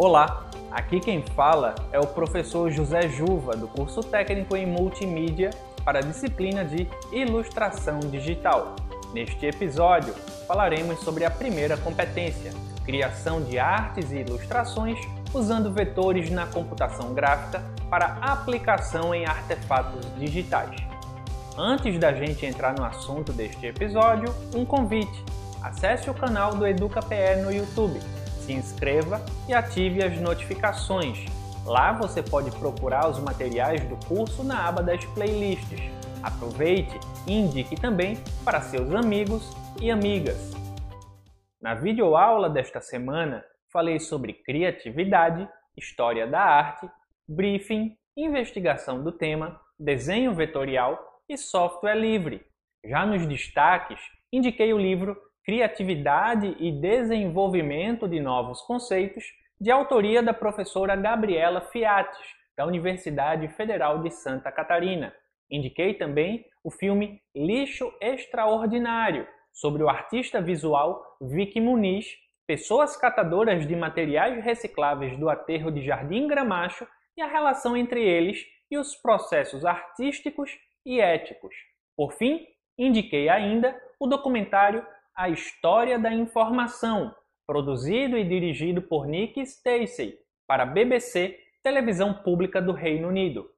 Olá, aqui quem fala é o professor José Juva, do curso técnico em multimídia para a disciplina de Ilustração Digital. Neste episódio, falaremos sobre a primeira competência, criação de artes e ilustrações usando vetores na computação gráfica para aplicação em artefatos digitais. Antes da gente entrar no assunto deste episódio, um convite. Acesse o canal do EducaPE no YouTube se inscreva e ative as notificações. Lá você pode procurar os materiais do curso na aba das playlists. Aproveite e indique também para seus amigos e amigas. Na videoaula desta semana, falei sobre criatividade, história da arte, briefing, investigação do tema, desenho vetorial e software livre. Já nos destaques, indiquei o livro Criatividade e Desenvolvimento de Novos Conceitos, de autoria da professora Gabriela Fiates, da Universidade Federal de Santa Catarina. Indiquei também o filme Lixo Extraordinário, sobre o artista visual Vicky Muniz, pessoas catadoras de materiais recicláveis do aterro de Jardim Gramacho e a relação entre eles e os processos artísticos e éticos. Por fim, indiquei ainda o documentário a História da Informação, produzido e dirigido por Nick Stacey, para a BBC, televisão pública do Reino Unido.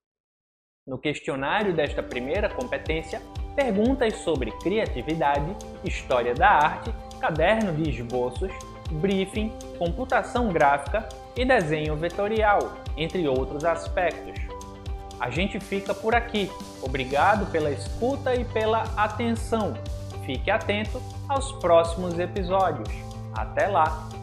No questionário desta primeira competência, perguntas sobre criatividade, história da arte, caderno de esboços, briefing, computação gráfica e desenho vetorial, entre outros aspectos. A gente fica por aqui. Obrigado pela escuta e pela atenção. Fique atento aos próximos episódios. Até lá!